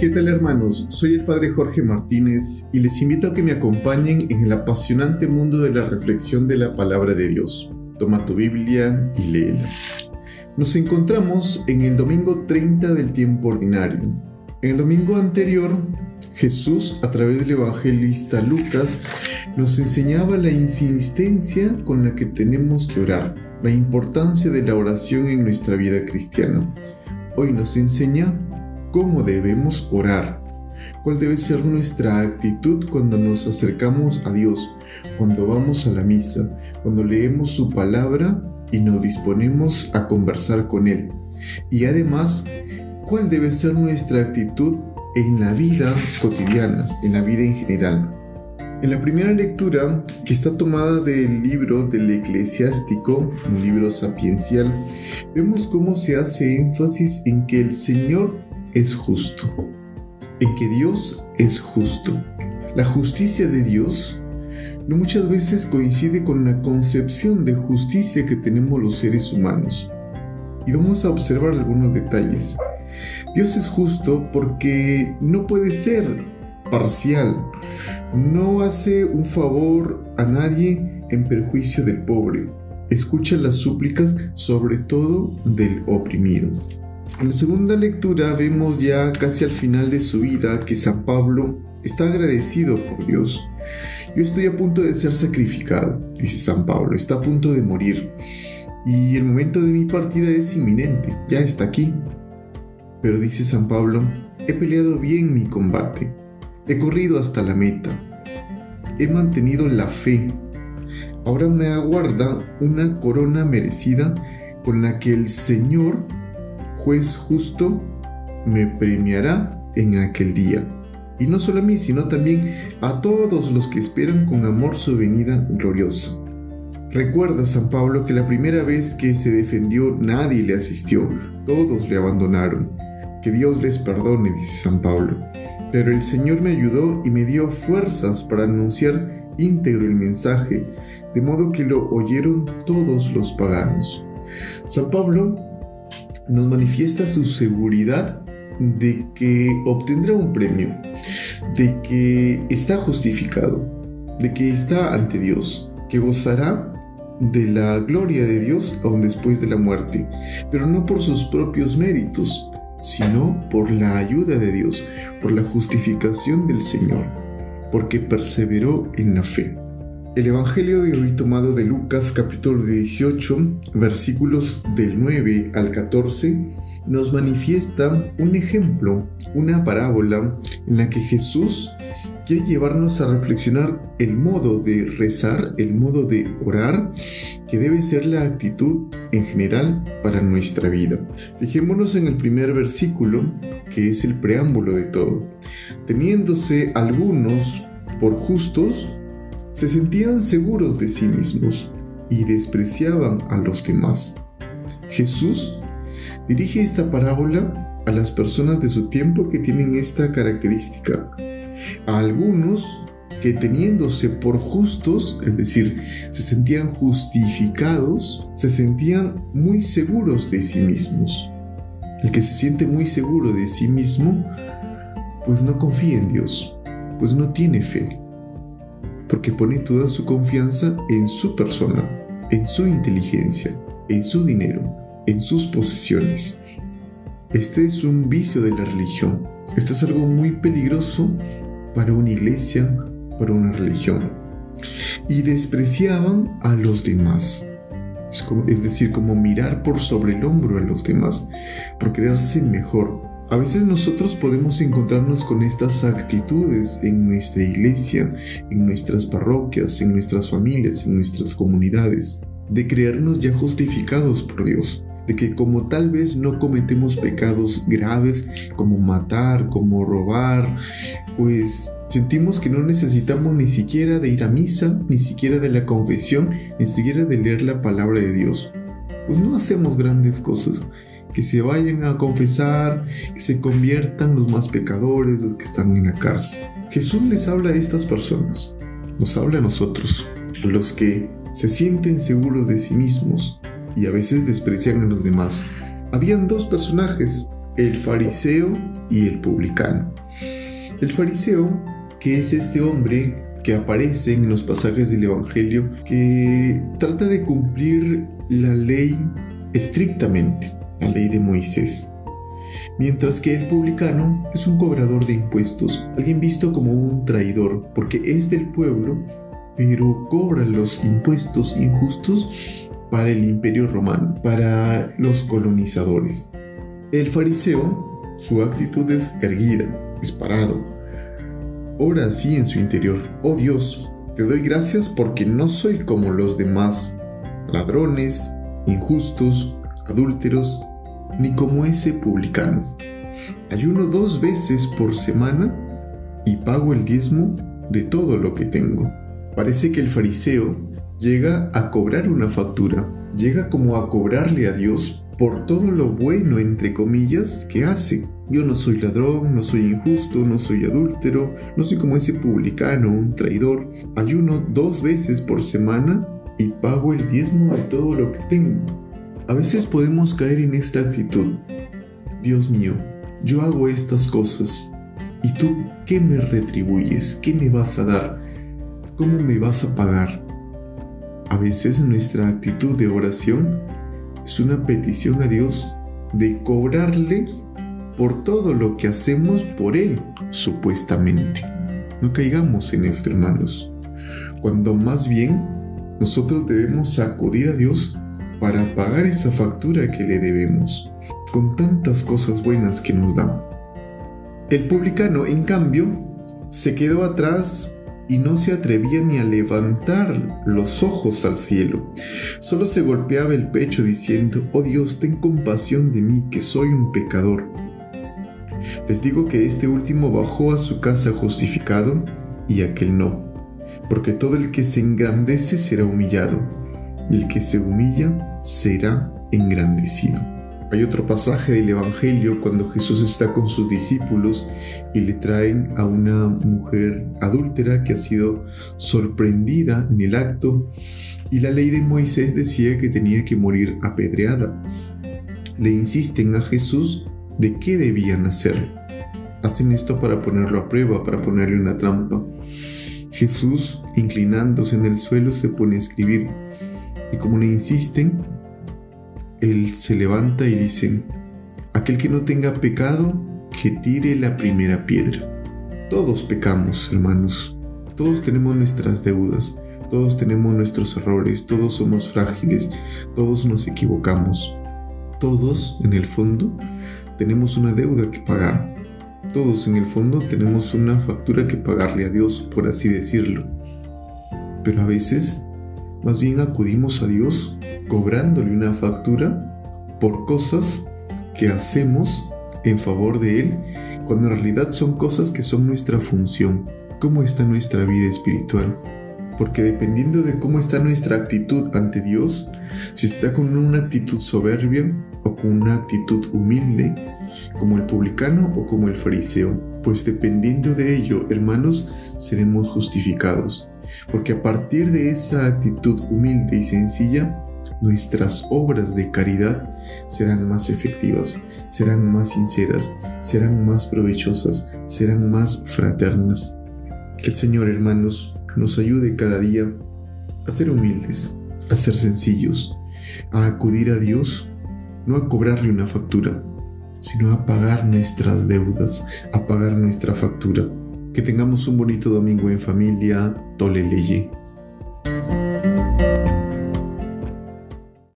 ¿Qué tal hermanos? Soy el Padre Jorge Martínez y les invito a que me acompañen en el apasionante mundo de la reflexión de la palabra de Dios. Toma tu Biblia y léela. Nos encontramos en el domingo 30 del tiempo ordinario. En el domingo anterior, Jesús, a través del evangelista Lucas, nos enseñaba la insistencia con la que tenemos que orar, la importancia de la oración en nuestra vida cristiana. Hoy nos enseña cómo debemos orar, cuál debe ser nuestra actitud cuando nos acercamos a Dios, cuando vamos a la misa, cuando leemos su palabra y nos disponemos a conversar con Él. Y además, cuál debe ser nuestra actitud en la vida cotidiana, en la vida en general. En la primera lectura, que está tomada del libro del eclesiástico, un libro sapiencial, vemos cómo se hace énfasis en que el Señor es justo, en que Dios es justo. La justicia de Dios no muchas veces coincide con la concepción de justicia que tenemos los seres humanos. Y vamos a observar algunos detalles. Dios es justo porque no puede ser parcial. No hace un favor a nadie en perjuicio del pobre. Escucha las súplicas sobre todo del oprimido. En la segunda lectura vemos ya casi al final de su vida que San Pablo está agradecido por Dios. Yo estoy a punto de ser sacrificado, dice San Pablo, está a punto de morir. Y el momento de mi partida es inminente, ya está aquí. Pero dice San Pablo, he peleado bien mi combate, he corrido hasta la meta, he mantenido la fe. Ahora me aguarda una corona merecida con la que el Señor juez justo me premiará en aquel día. Y no solo a mí, sino también a todos los que esperan con amor su venida gloriosa. Recuerda San Pablo que la primera vez que se defendió nadie le asistió, todos le abandonaron. Que Dios les perdone, dice San Pablo. Pero el Señor me ayudó y me dio fuerzas para anunciar íntegro el mensaje, de modo que lo oyeron todos los paganos. San Pablo nos manifiesta su seguridad de que obtendrá un premio, de que está justificado, de que está ante Dios, que gozará de la gloria de Dios aún después de la muerte, pero no por sus propios méritos, sino por la ayuda de Dios, por la justificación del Señor, porque perseveró en la fe. El Evangelio de hoy tomado de Lucas capítulo 18 versículos del 9 al 14 nos manifiesta un ejemplo, una parábola en la que Jesús quiere llevarnos a reflexionar el modo de rezar, el modo de orar, que debe ser la actitud en general para nuestra vida. Fijémonos en el primer versículo, que es el preámbulo de todo. Teniéndose algunos por justos, se sentían seguros de sí mismos y despreciaban a los demás. Jesús dirige esta parábola a las personas de su tiempo que tienen esta característica. A algunos que teniéndose por justos, es decir, se sentían justificados, se sentían muy seguros de sí mismos. El que se siente muy seguro de sí mismo, pues no confía en Dios, pues no tiene fe porque pone toda su confianza en su persona, en su inteligencia, en su dinero, en sus posesiones. Este es un vicio de la religión. Esto es algo muy peligroso para una iglesia, para una religión. Y despreciaban a los demás. Es, es decir, como mirar por sobre el hombro a los demás, por creerse mejor, a veces nosotros podemos encontrarnos con estas actitudes en nuestra iglesia, en nuestras parroquias, en nuestras familias, en nuestras comunidades, de creernos ya justificados por Dios, de que como tal vez no cometemos pecados graves como matar, como robar, pues sentimos que no necesitamos ni siquiera de ir a misa, ni siquiera de la confesión, ni siquiera de leer la palabra de Dios. Pues no hacemos grandes cosas que se vayan a confesar, que se conviertan los más pecadores, los que están en la cárcel. Jesús les habla a estas personas, nos habla a nosotros, los que se sienten seguros de sí mismos y a veces desprecian a los demás. Habían dos personajes el fariseo y el publicano. El fariseo, que es este hombre que aparece en los pasajes del Evangelio, que trata de cumplir la ley estrictamente, la ley de Moisés. Mientras que el publicano es un cobrador de impuestos, alguien visto como un traidor, porque es del pueblo, pero cobra los impuestos injustos para el imperio romano, para los colonizadores. El fariseo, su actitud es erguida, es parado. Ora así en su interior, oh Dios, te doy gracias porque no soy como los demás, ladrones, injustos, adúlteros, ni como ese publicano. Ayuno dos veces por semana y pago el diezmo de todo lo que tengo. Parece que el fariseo llega a cobrar una factura, llega como a cobrarle a Dios por todo lo bueno, entre comillas, que hace. Yo no soy ladrón, no soy injusto, no soy adúltero, no soy como ese publicano, un traidor. Ayuno dos veces por semana y pago el diezmo de todo lo que tengo. A veces podemos caer en esta actitud. Dios mío, yo hago estas cosas. ¿Y tú qué me retribuyes? ¿Qué me vas a dar? ¿Cómo me vas a pagar? A veces nuestra actitud de oración es una petición a Dios de cobrarle por todo lo que hacemos por Él, supuestamente. No caigamos en esto, hermanos. Cuando más bien nosotros debemos acudir a Dios para pagar esa factura que le debemos, con tantas cosas buenas que nos da. El publicano, en cambio, se quedó atrás y no se atrevía ni a levantar los ojos al cielo. Solo se golpeaba el pecho diciendo, oh Dios, ten compasión de mí, que soy un pecador. Les digo que este último bajó a su casa justificado y aquel no, porque todo el que se engrandece será humillado, el que se humilla será engrandecido. Hay otro pasaje del Evangelio cuando Jesús está con sus discípulos y le traen a una mujer adúltera que ha sido sorprendida en el acto y la ley de Moisés decía que tenía que morir apedreada. Le insisten a Jesús de qué debían hacer. Hacen esto para ponerlo a prueba, para ponerle una trampa. Jesús, inclinándose en el suelo, se pone a escribir y como le insisten, él se levanta y dice, aquel que no tenga pecado, que tire la primera piedra. Todos pecamos, hermanos. Todos tenemos nuestras deudas, todos tenemos nuestros errores, todos somos frágiles, todos nos equivocamos. Todos, en el fondo, tenemos una deuda que pagar. Todos, en el fondo, tenemos una factura que pagarle a Dios, por así decirlo. Pero a veces, más bien acudimos a Dios cobrándole una factura por cosas que hacemos en favor de Él, cuando en realidad son cosas que son nuestra función. ¿Cómo está nuestra vida espiritual? Porque dependiendo de cómo está nuestra actitud ante Dios, si está con una actitud soberbia o con una actitud humilde, como el publicano o como el fariseo, pues dependiendo de ello, hermanos, seremos justificados. Porque a partir de esa actitud humilde y sencilla, nuestras obras de caridad serán más efectivas, serán más sinceras, serán más provechosas, serán más fraternas. Que el Señor, hermanos, nos ayude cada día a ser humildes, a ser sencillos, a acudir a Dios, no a cobrarle una factura, sino a pagar nuestras deudas, a pagar nuestra factura. Que tengamos un bonito domingo en familia, Tole Leye.